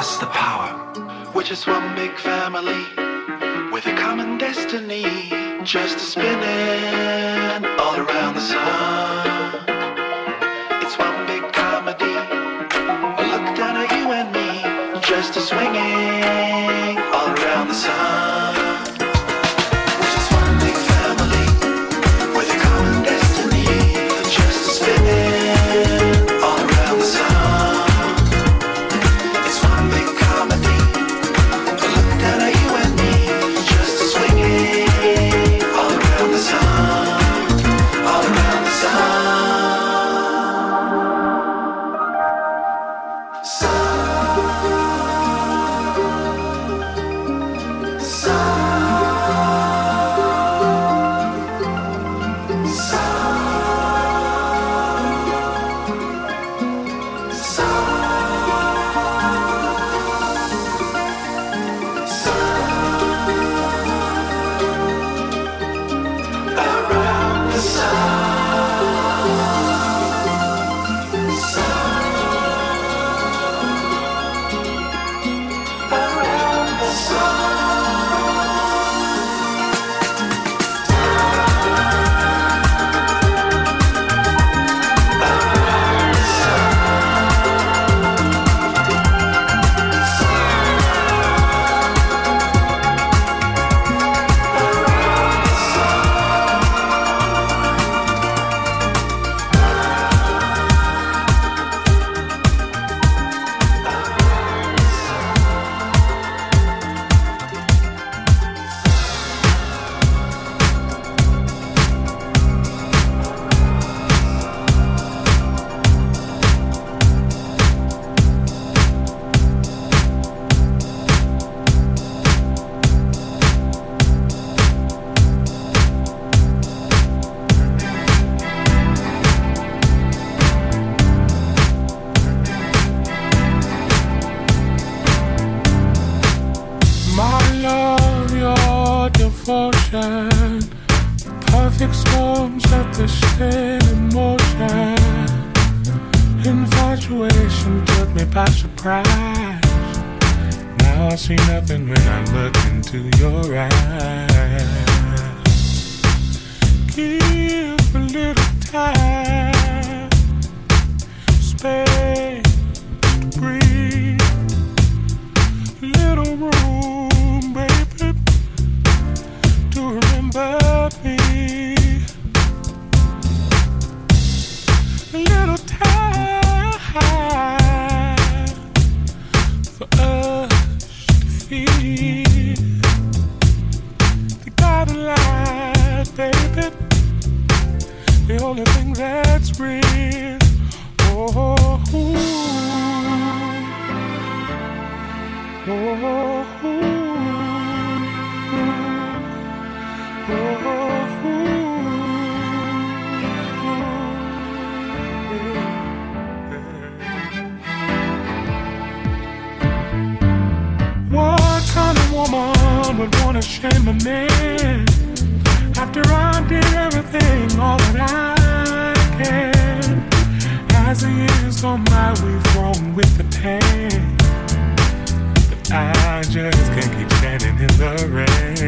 us the power, which is one big family with a common destiny. Just a spinning all around the sun. It's one big comedy. Look down at you and me, just a swinging all around the sun. Just can't keep standing in the rain.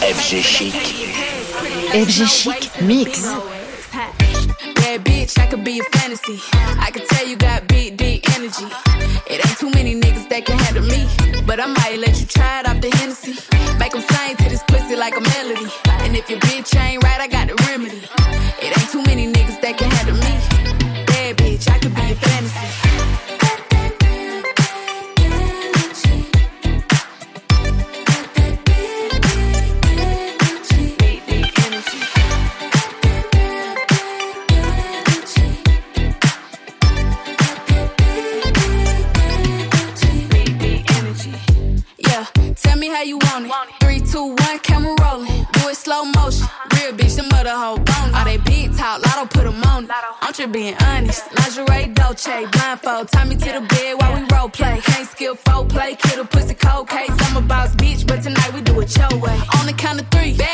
FG Chic. FG Chic Mix. Yeah, bitch, I could be a fantasy. I could tell you got big, big energy. It ain't too many niggas that can handle me. But I might let you try it off the Hennessy. Make them sing to this pussy like a melody. And if your bitch ain't you're being honest. Lingerie, Dolce, blindfold. Tie me to the bed while we role play. Can't skill folk play, kiddo pussy cold case. I'm a boss bitch, but tonight we do it your way. On the count of three, bad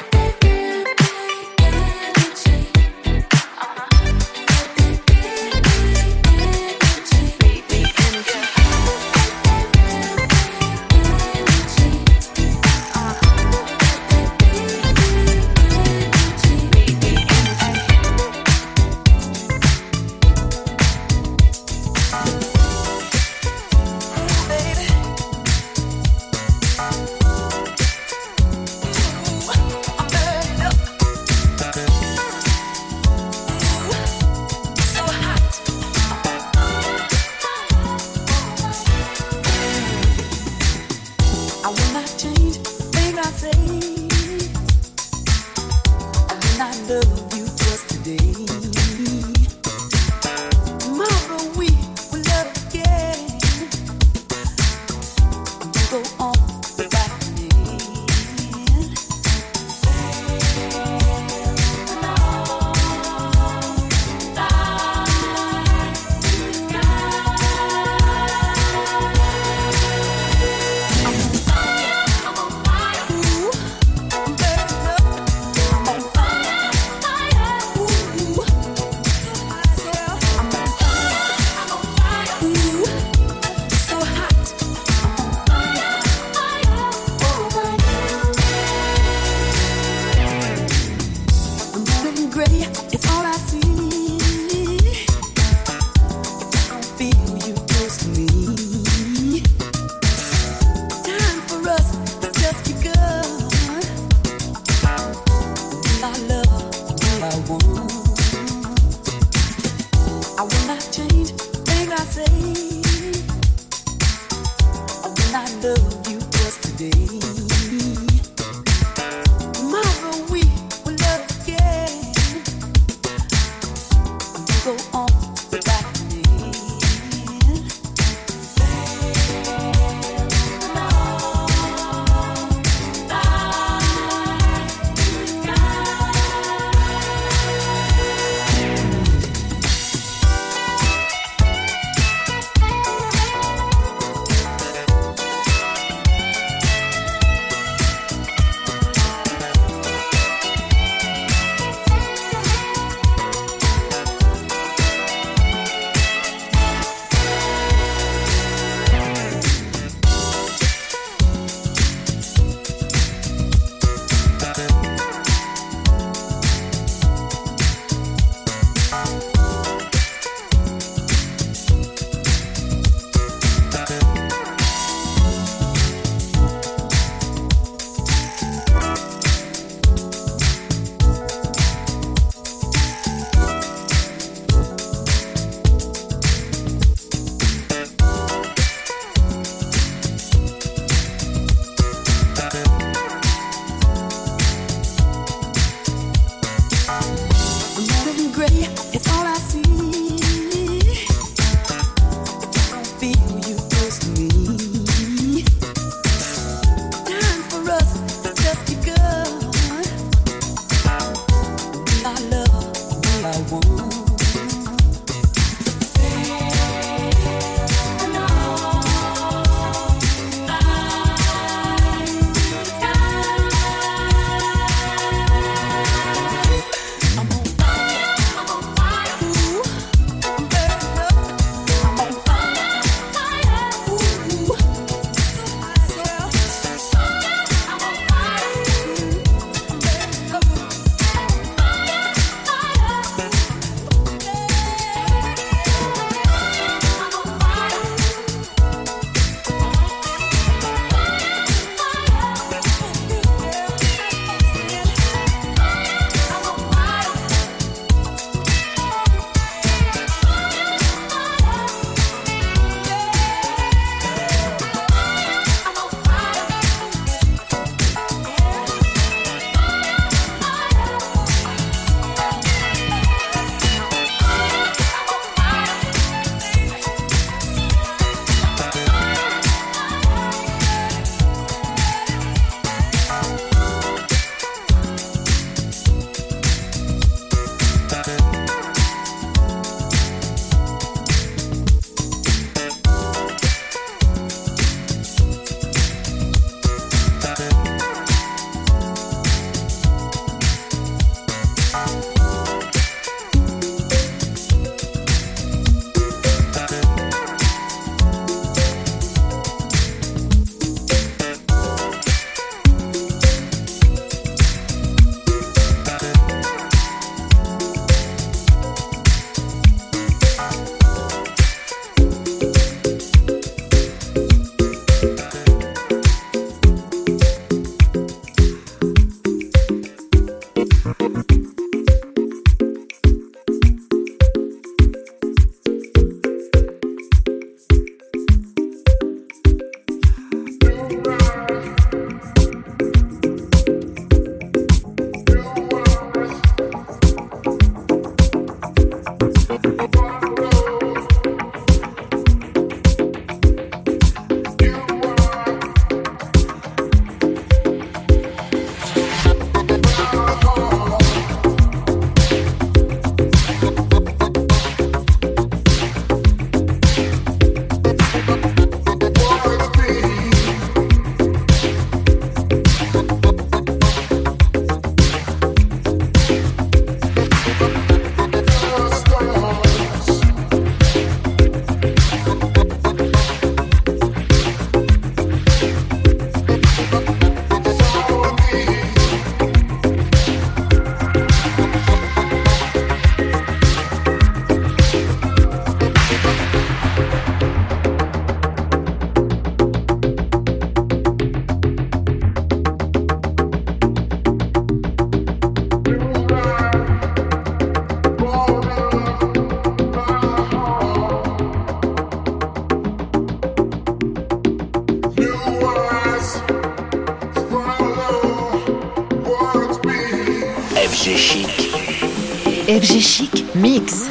FG Chic Mix.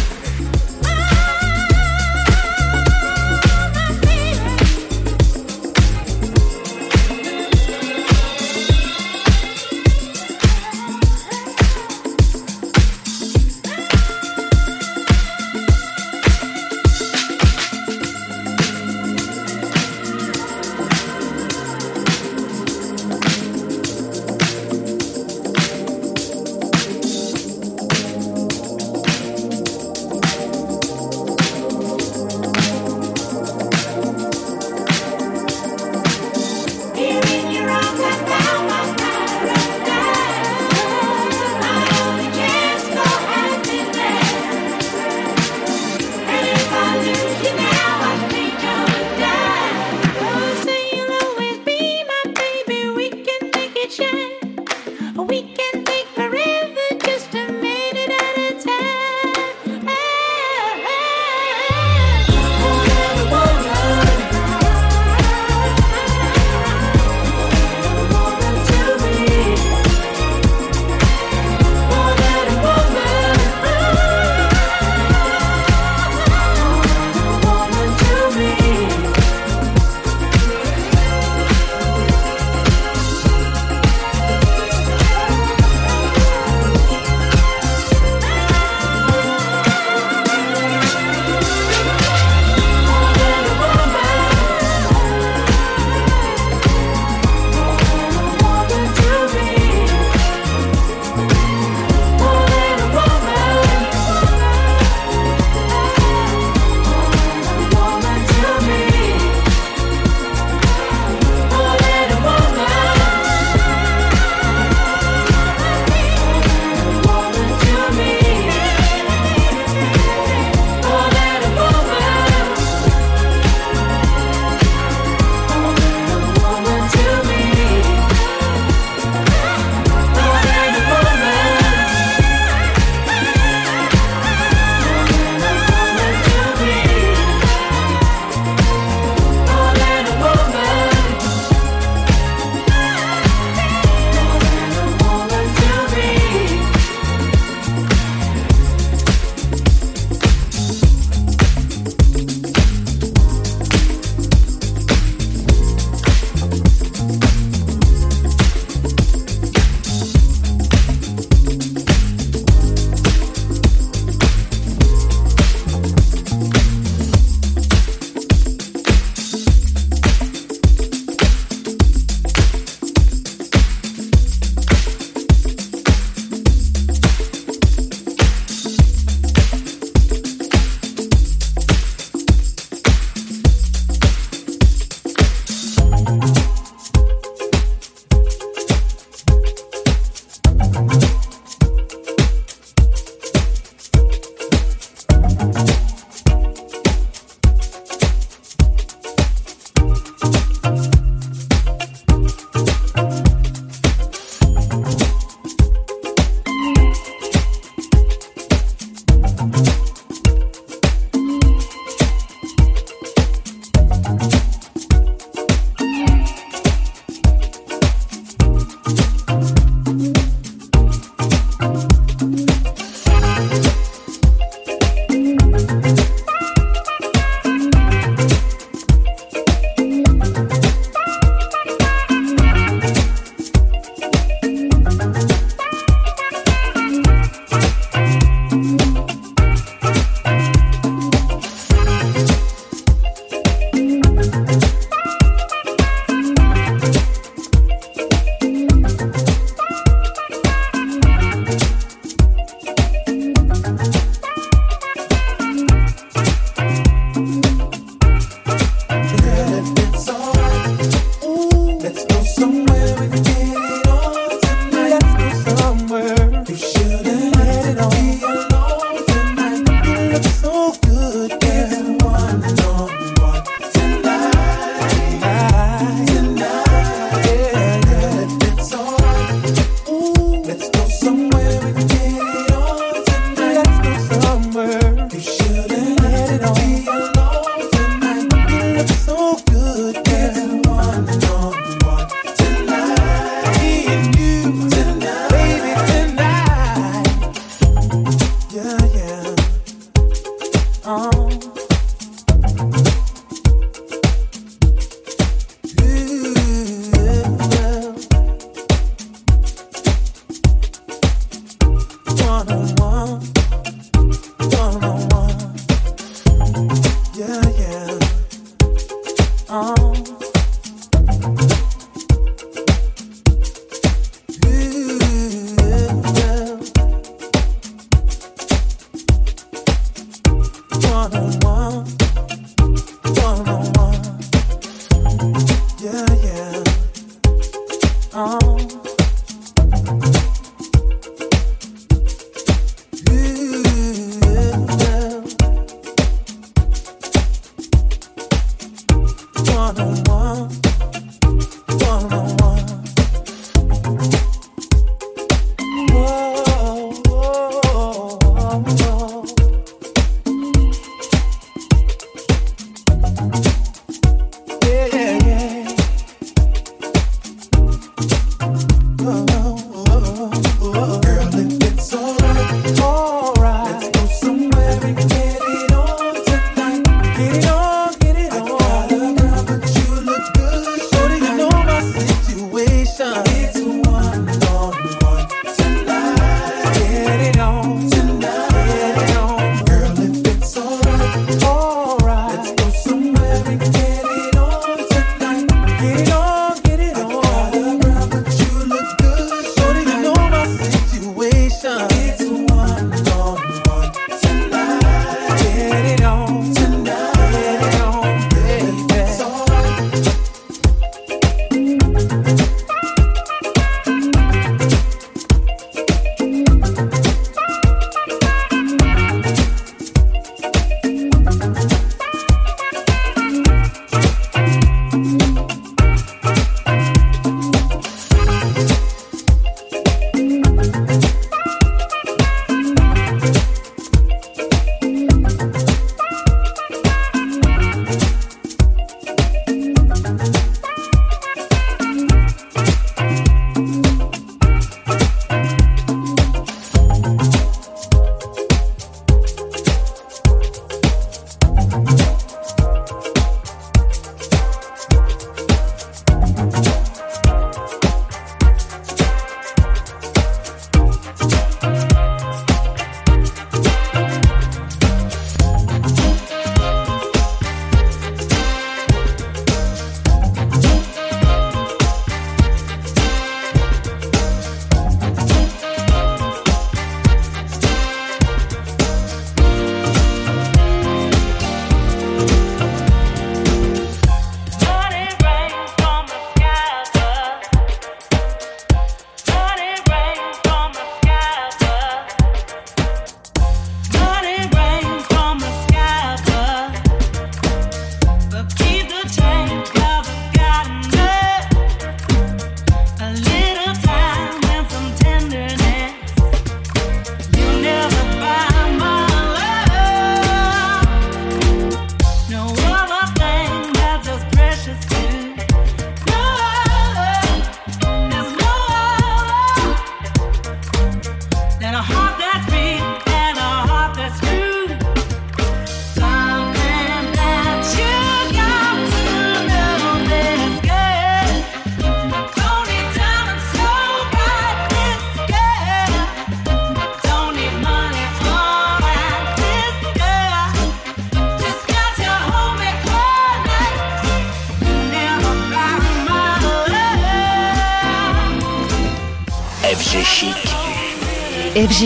FG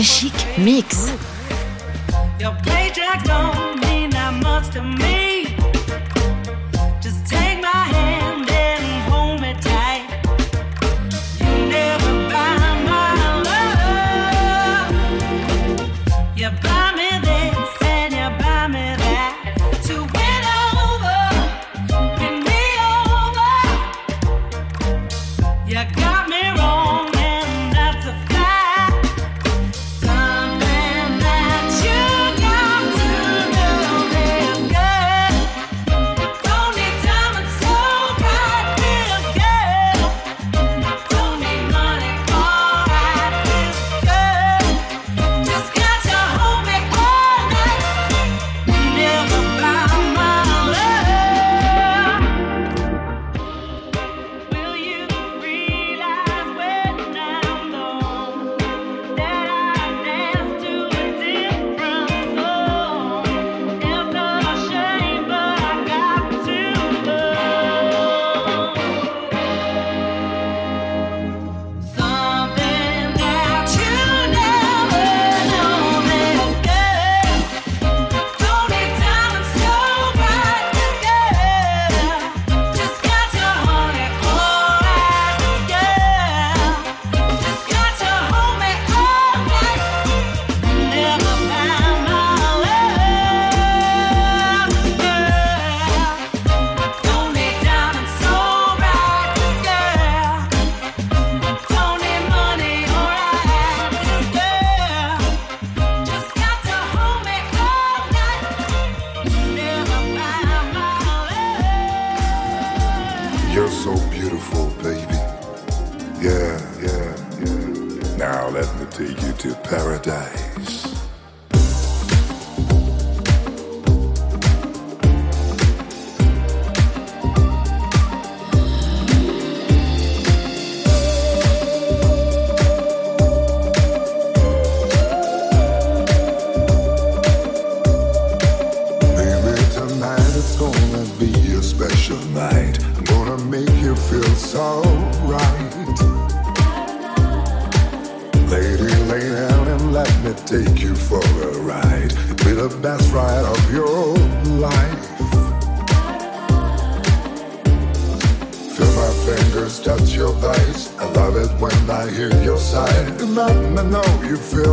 Chic Mix. yeah. Now let me take you to paradise. You feel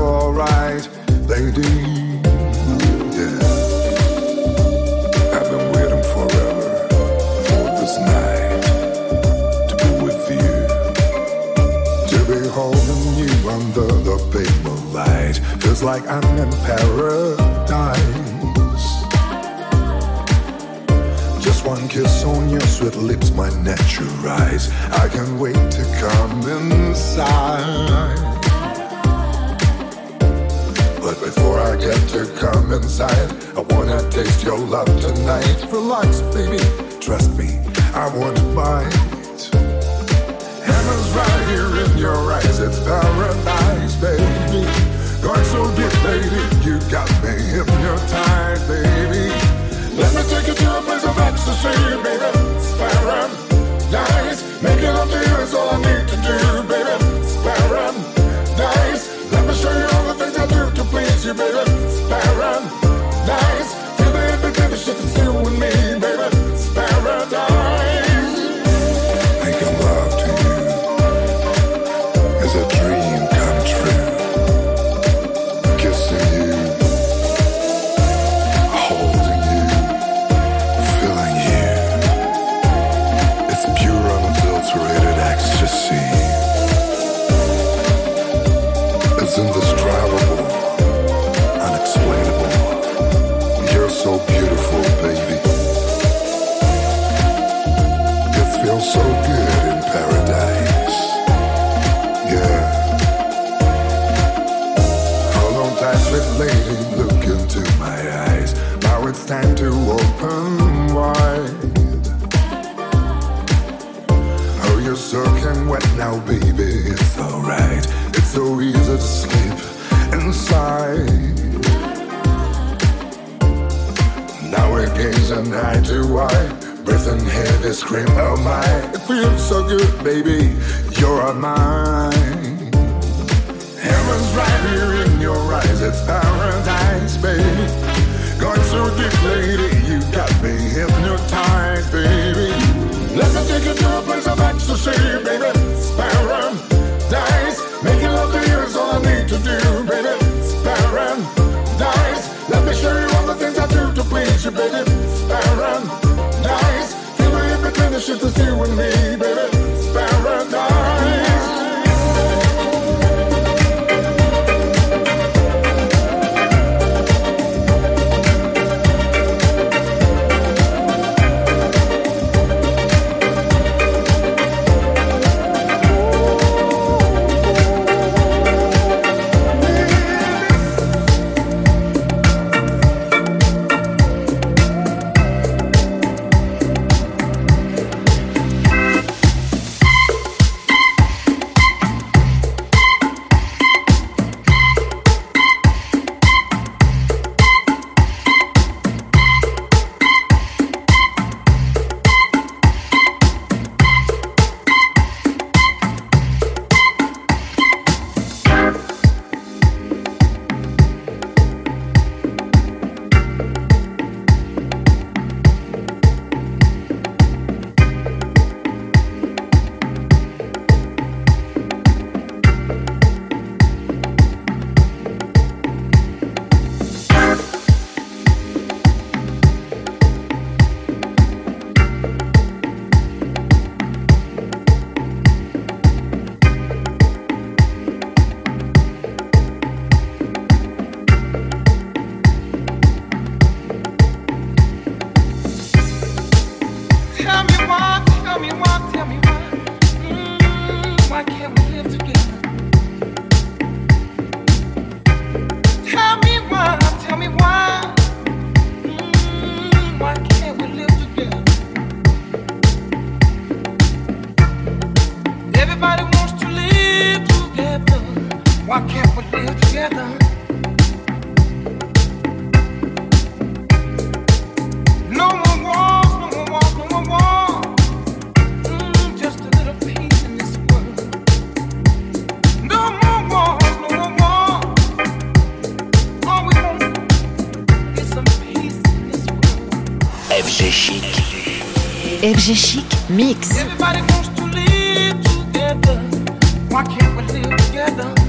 FG Chic. FG Chic Mix. Everybody wants to live together. Why can't we live together?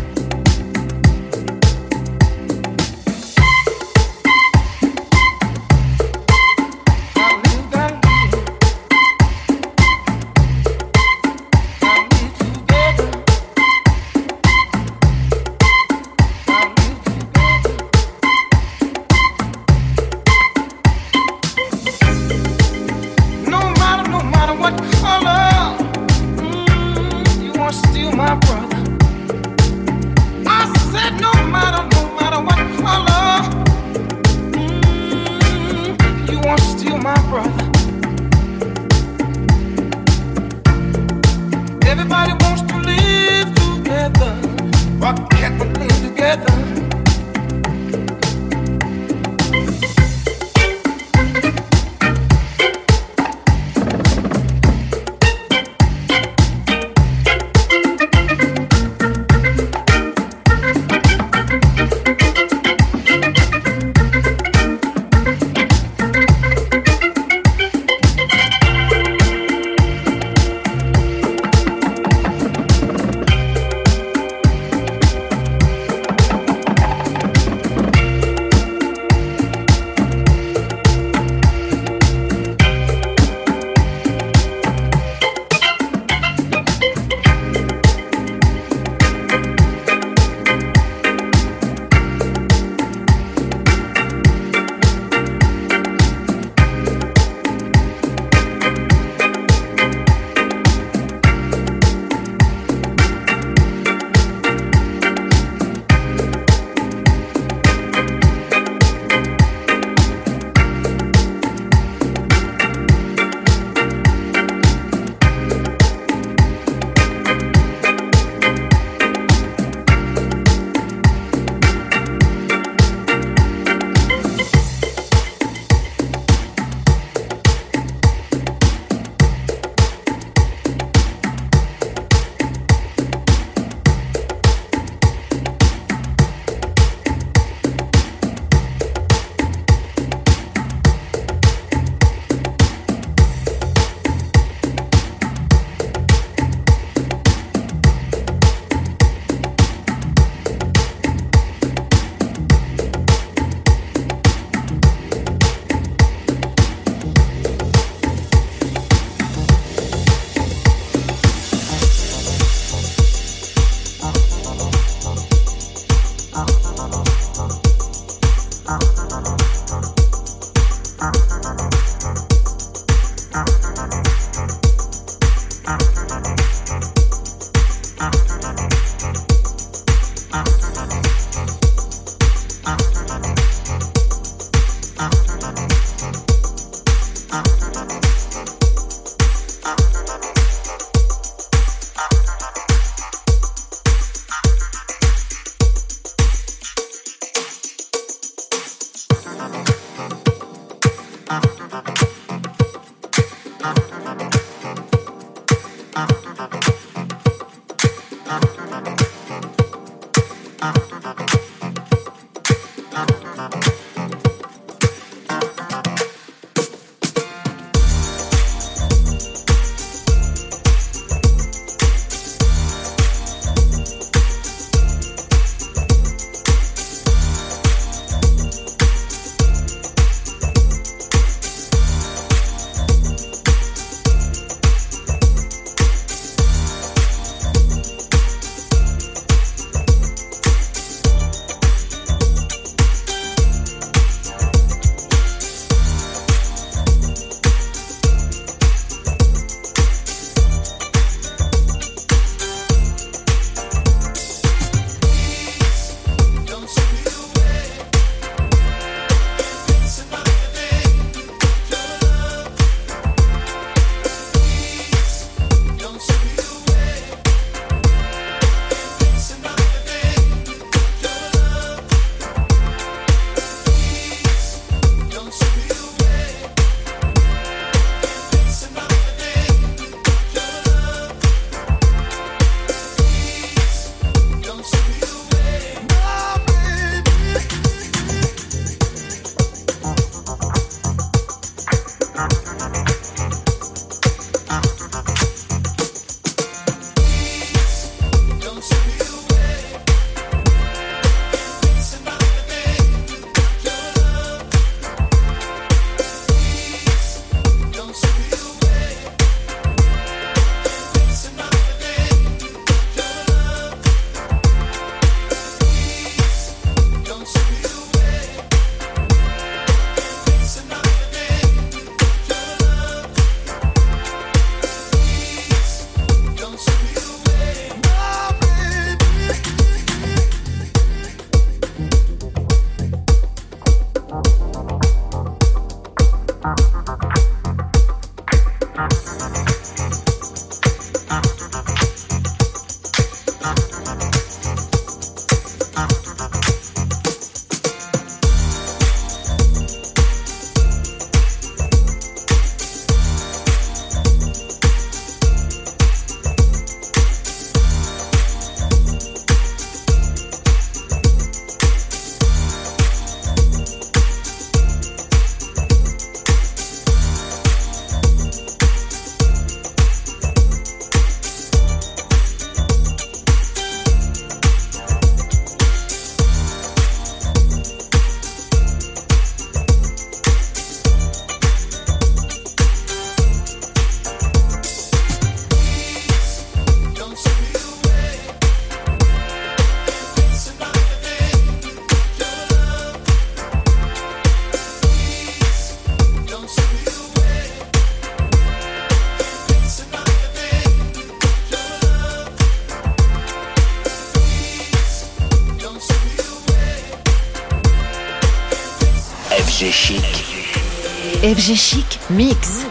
FG Chic Mix.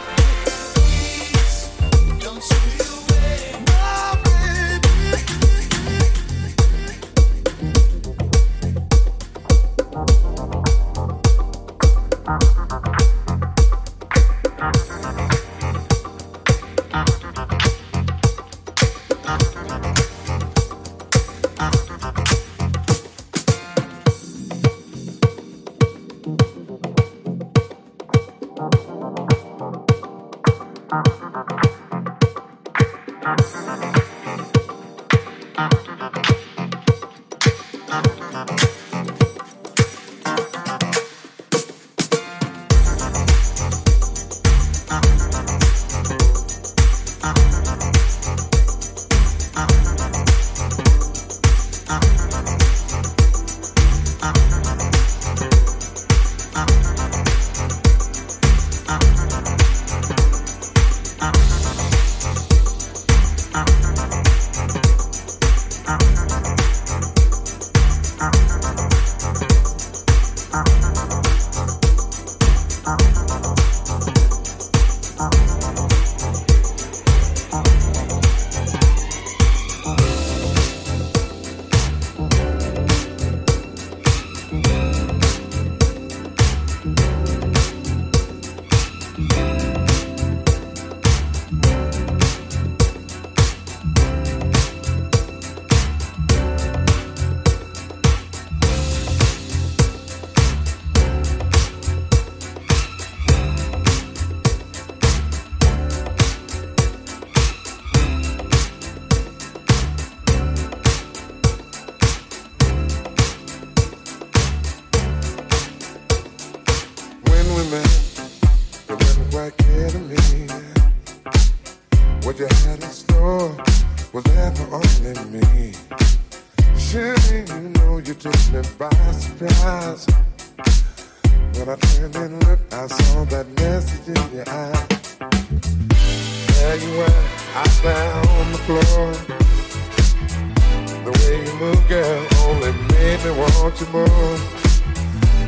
move, girl, oh, only made me want you more.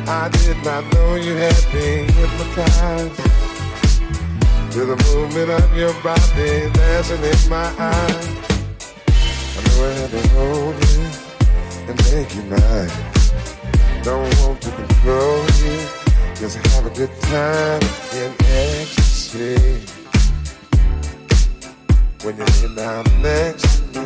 I did not know you had been hypnotized to the movement of your body dancing in my eyes. I know I had to hold you and make you mine. Don't want to control you, just have a good time in ecstasy. When you're down next to me.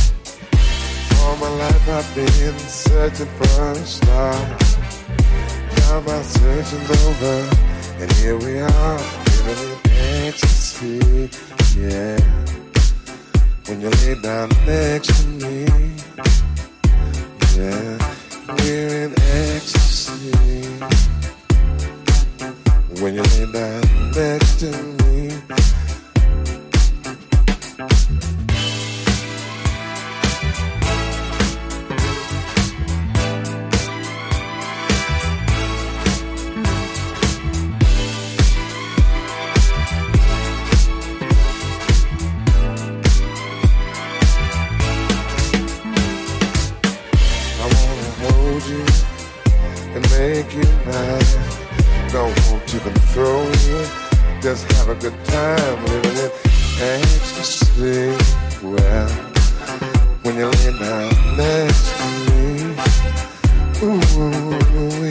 All my life I've been searching for a star. Now my search is over, and here we are, living in ecstasy. Yeah, when you lay down next to me, yeah, we're in ecstasy. When you lay down next to me. looking nice. Don't want to control it. Just have a good time living it ecstasy. Well, when you lay down next to me, ooh.